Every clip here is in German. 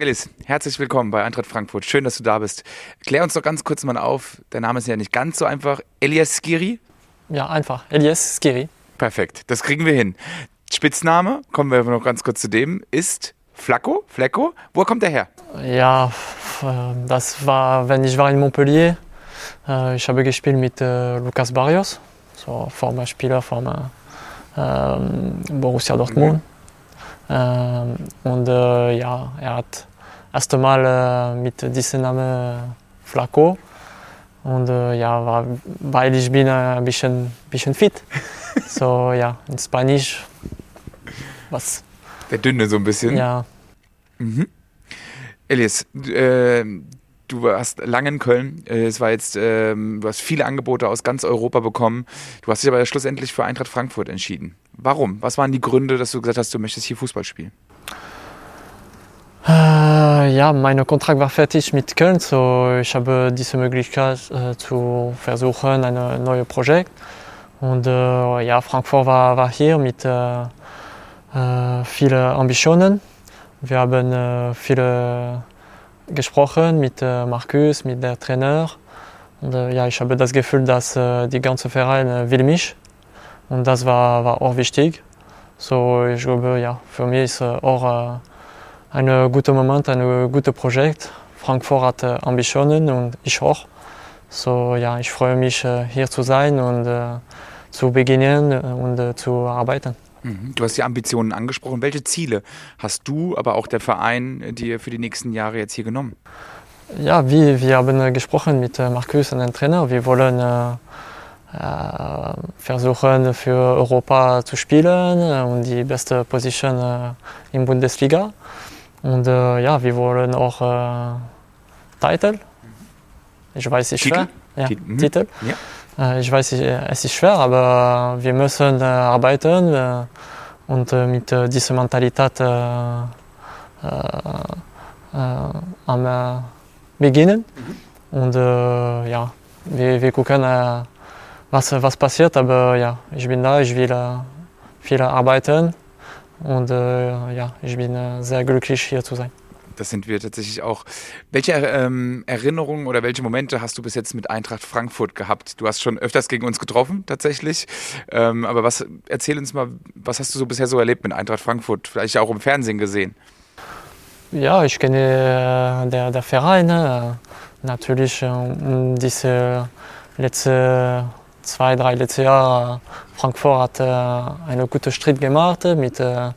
Elis, herzlich willkommen bei Eintracht Frankfurt. Schön, dass du da bist. Klär uns doch ganz kurz mal auf. Der Name ist ja nicht ganz so einfach. Elias Skiri? Ja, einfach. Elias Skiri. Perfekt, das kriegen wir hin. Spitzname, kommen wir noch ganz kurz zu dem, ist Flacco? Flecko? Wo kommt der her? Ja, das war, wenn ich war in Montpellier. Äh, ich habe gespielt mit äh, Lucas Barrios, so former Spieler von ähm, Borussia Dortmund. Mhm. Ähm, und äh, ja, er hat erst einmal mit diesem Namen Flacco und ja, war, weil ich bin ein bisschen, bisschen fit. so ja, in Spanisch was. Der Dünne so ein bisschen. Ja. Mhm. Elias, äh, du warst lange in Köln. Äh, es war jetzt, äh, du hast viele Angebote aus ganz Europa bekommen. Du hast dich aber schlussendlich für Eintracht Frankfurt entschieden. Warum? Was waren die Gründe, dass du gesagt hast, du möchtest hier Fußball spielen? Ja, mein Kontrakt war fertig mit Köln, so ich habe diese Möglichkeit äh, zu versuchen, ein neues Projekt. Und äh, ja, Frankfurt war, war hier mit äh, äh, vielen Ambitionen. Wir haben äh, viele gesprochen mit äh, Markus, mit der Trainer. Und, ja, ich habe das Gefühl, dass die ganze Verein will mich. Und das war, war auch wichtig. So, ich glaube, ja, für mich ist auch ein guter Moment, ein gutes Projekt. Frankfurt hat Ambitionen und ich auch. So, ja, ich freue mich, hier zu sein und zu beginnen und zu arbeiten. Mhm. Du hast die Ambitionen angesprochen. Welche Ziele hast du, aber auch der Verein dir für die nächsten Jahre jetzt hier genommen? Ja, wie, wir haben gesprochen mit äh, Markus, dem Trainer. Wir wollen äh, äh, versuchen, für Europa zu spielen äh, und die beste Position äh, in Bundesliga. Und äh, ja, wir wollen auch äh, Titel. Ich weiß, es ist schwer. Ja, Titel. Titel. Ja. Äh, ich weiß, es ist schwer, aber wir müssen äh, arbeiten äh, und mit dieser Mentalität am beginnen. Mhm. Und ja, wir, wir gucken, was, was passiert, aber ja, ich bin da, ich will viel arbeiten und ja, ich bin sehr glücklich hier zu sein das sind wir tatsächlich auch. Welche ähm, Erinnerungen oder welche Momente hast du bis jetzt mit Eintracht Frankfurt gehabt? Du hast schon öfters gegen uns getroffen, tatsächlich. Ähm, aber was, erzähl uns mal, was hast du so bisher so erlebt mit Eintracht Frankfurt? Vielleicht auch im Fernsehen gesehen? Ja, ich kenne äh, der, der Verein. Äh, natürlich äh, diese letzte zwei, drei letzte Jahre Frankfurt hat äh, einen guten Schritt gemacht mit äh,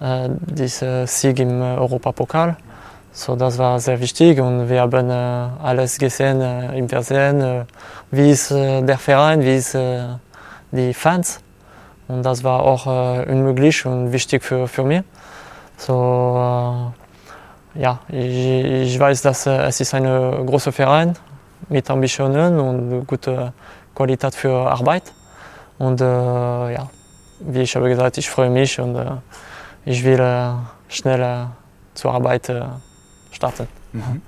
äh diesem Sieg im Europapokal. So, das war sehr wichtig und wir haben äh, alles gesehen äh, im Fernsehen, äh, wie ist äh, der Verein, wie ist äh, die Fans. Und das war auch äh, unmöglich und wichtig für, für mich. So, ja, ich, ich, weiß, dass es ist ein großer Verein mit Ambitionen und gute Qualität für Arbeit. Und ja, wie ich habe gesagt, ich freue mich und ich will schnell zur Arbeit starten. Mhm.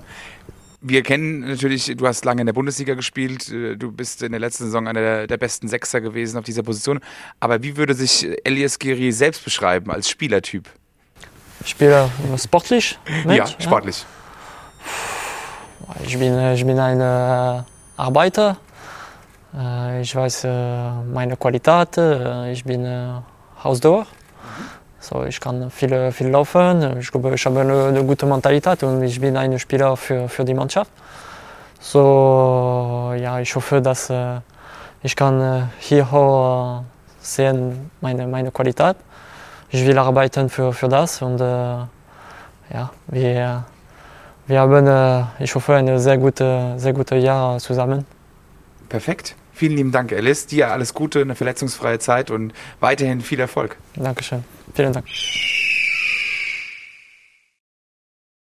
Wir kennen natürlich, du hast lange in der Bundesliga gespielt, äh, du bist in der letzten Saison einer der, der besten Sechser gewesen auf dieser Position. Aber wie würde sich Elias Giri selbst beschreiben als Spielertyp? Spieler sportlich? Mensch, ja, sportlich. Ja? Ich, bin, ich bin ein äh, Arbeiter. Äh, ich weiß meine Qualität. Ich bin Hausdauer. So, ich kann viel, viel laufen. Ich glaube, ich habe eine, eine gute Mentalität und ich bin ein Spieler für, für die Mannschaft. So, ja, ich hoffe, dass äh, ich kann äh, hier auch sehen meine, meine Qualität. Ich will arbeiten für, für das und äh, ja, wir, wir haben, äh, ich hoffe, ein sehr gutes sehr gute Jahr zusammen. Perfekt. Vielen lieben Dank, Alice. Dir alles Gute, eine verletzungsfreie Zeit und weiterhin viel Erfolg. Dankeschön. Vielen Dank.